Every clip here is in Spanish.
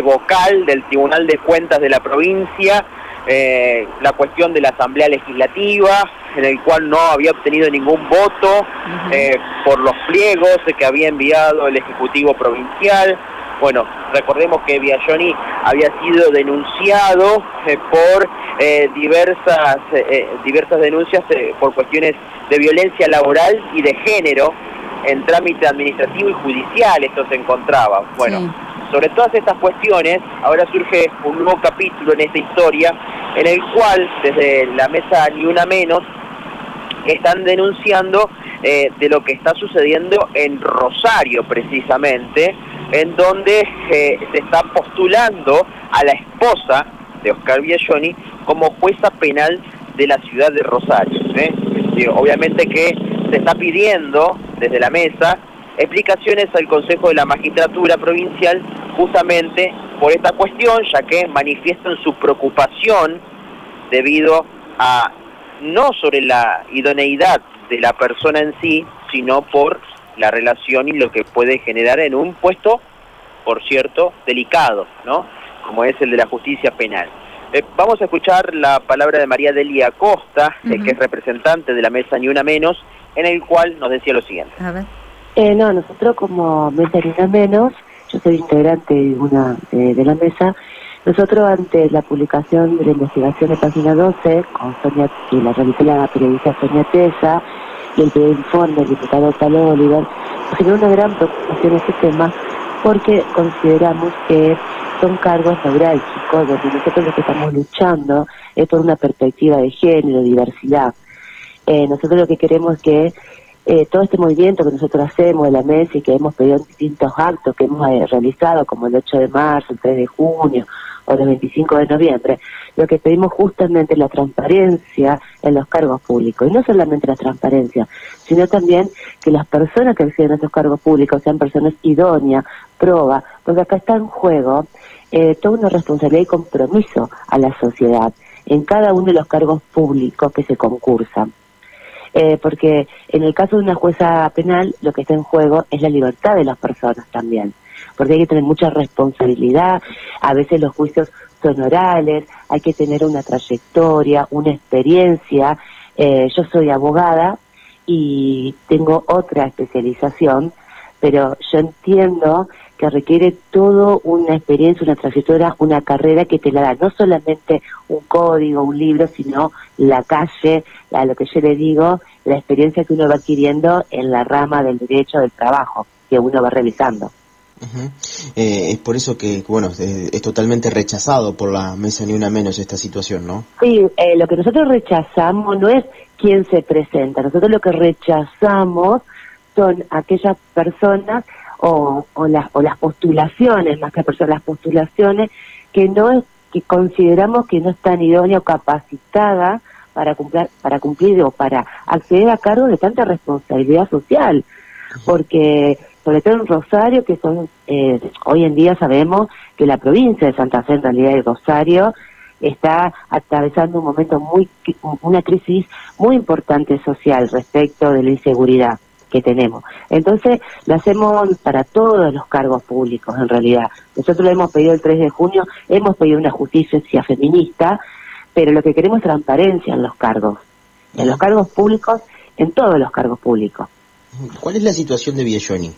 vocal del Tribunal de Cuentas de la provincia, eh, la cuestión de la Asamblea Legislativa, en el cual no había obtenido ningún voto eh, por los pliegos que había enviado el Ejecutivo Provincial. Bueno, recordemos que Biaggioni había sido denunciado eh, por diversas, diversas denuncias por cuestiones de violencia laboral y de género en trámite administrativo y judicial, esto se encontraba. Bueno sobre todas estas cuestiones, ahora surge un nuevo capítulo en esta historia, en el cual desde la mesa Ni Una Menos están denunciando eh, de lo que está sucediendo en Rosario precisamente, en donde eh, se está postulando a la esposa de Oscar Biagioni como jueza penal de la ciudad de Rosario. ¿eh? obviamente que se está pidiendo desde la mesa explicaciones al Consejo de la Magistratura Provincial justamente por esta cuestión, ya que manifiestan su preocupación debido a no sobre la idoneidad de la persona en sí, sino por la relación y lo que puede generar en un puesto, por cierto, delicado, ¿no? Como es el de la justicia penal. Eh, vamos a escuchar la palabra de María Delia Costa, eh, que es representante de la mesa Ni Una Menos, en el cual nos decía lo siguiente. A ver. Eh, no, nosotros como Mesa Ni Una Menos yo soy integrante de una eh, de la mesa. Nosotros ante la publicación de la investigación de página 12, con Sonia, y la realizó la periodista Sonia Tesa, y el primer informe del diputado Palo Oliver, generó una gran preocupación este tema porque consideramos que son cargos neurálgicos donde nosotros lo que estamos luchando es por una perspectiva de género, diversidad. Eh, nosotros lo que queremos que eh, todo este movimiento que nosotros hacemos de la mesa y que hemos pedido en distintos actos que hemos eh, realizado, como el 8 de marzo, el 3 de junio o el 25 de noviembre, lo que pedimos justamente es la transparencia en los cargos públicos. Y no solamente la transparencia, sino también que las personas que acceden a esos cargos públicos sean personas idóneas, proba, porque acá está en juego eh, toda una responsabilidad y compromiso a la sociedad en cada uno de los cargos públicos que se concursan. Eh, porque en el caso de una jueza penal lo que está en juego es la libertad de las personas también, porque hay que tener mucha responsabilidad, a veces los juicios son orales, hay que tener una trayectoria, una experiencia. Eh, yo soy abogada y tengo otra especialización, pero yo entiendo que requiere todo una experiencia, una trayectoria, una carrera que te la da no solamente un código, un libro, sino la calle, a lo que yo le digo, la experiencia que uno va adquiriendo en la rama del derecho del trabajo que uno va realizando. Eh, es por eso que, bueno, es, totalmente rechazado por la mesa ni una menos esta situación, ¿no? Sí, eh, lo que nosotros rechazamos no es quién se presenta, nosotros lo que rechazamos son aquellas personas o, o, las, o las postulaciones, más que personas, las postulaciones que no que consideramos que no están idóneas o capacitadas para cumplir, para cumplir o para acceder a cargo de tanta responsabilidad social, porque sobre todo en Rosario, que son eh, hoy en día sabemos que la provincia de Santa Fe, en realidad de Rosario, está atravesando un momento muy, una crisis muy importante social respecto de la inseguridad que tenemos. Entonces, lo hacemos para todos los cargos públicos, en realidad. Nosotros lo hemos pedido el 3 de junio, hemos pedido una justicia feminista, pero lo que queremos es transparencia en los cargos, en los cargos públicos, en todos los cargos públicos. ¿Cuál es la situación de Biagioni?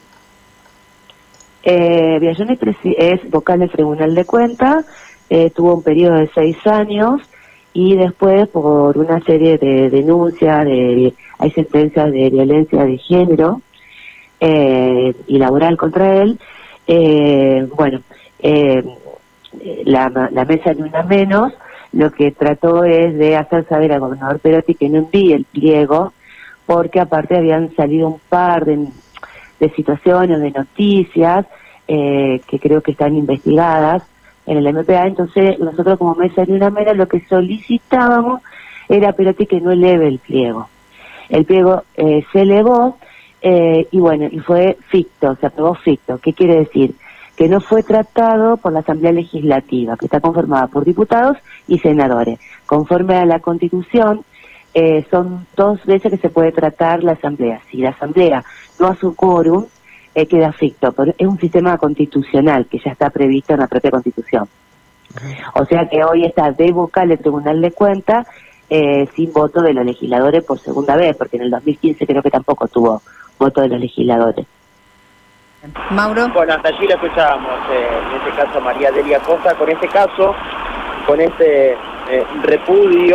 Eh, Biagioni es vocal del Tribunal de Cuentas, eh, tuvo un periodo de seis años y después por una serie de denuncias, de, hay sentencias de violencia de género eh, y laboral contra él, eh, bueno, eh, la, la mesa de una menos lo que trató es de hacer saber al gobernador Perotti que no envíe el pliego, porque aparte habían salido un par de, de situaciones, de noticias, que creo que están investigadas, en el MPA, entonces nosotros como mesa de una mera lo que solicitábamos era Perotti que no eleve el pliego. El pliego eh, se elevó eh, y bueno, y fue ficto, se aprobó ficto. ¿Qué quiere decir? Que no fue tratado por la Asamblea Legislativa, que está conformada por diputados y senadores. Conforme a la Constitución, eh, son dos veces que se puede tratar la Asamblea. Si la Asamblea no hace un quórum, eh, queda ficto. Es un sistema constitucional que ya está previsto en la propia Constitución. O sea que hoy está de vocal el Tribunal de Cuentas eh, sin voto de los legisladores por segunda vez, porque en el 2015 creo que tampoco tuvo voto de los legisladores. Mauro. Bueno, hasta allí la escuchábamos, eh, en este caso María Delia Costa, con este caso, con este eh, repudio.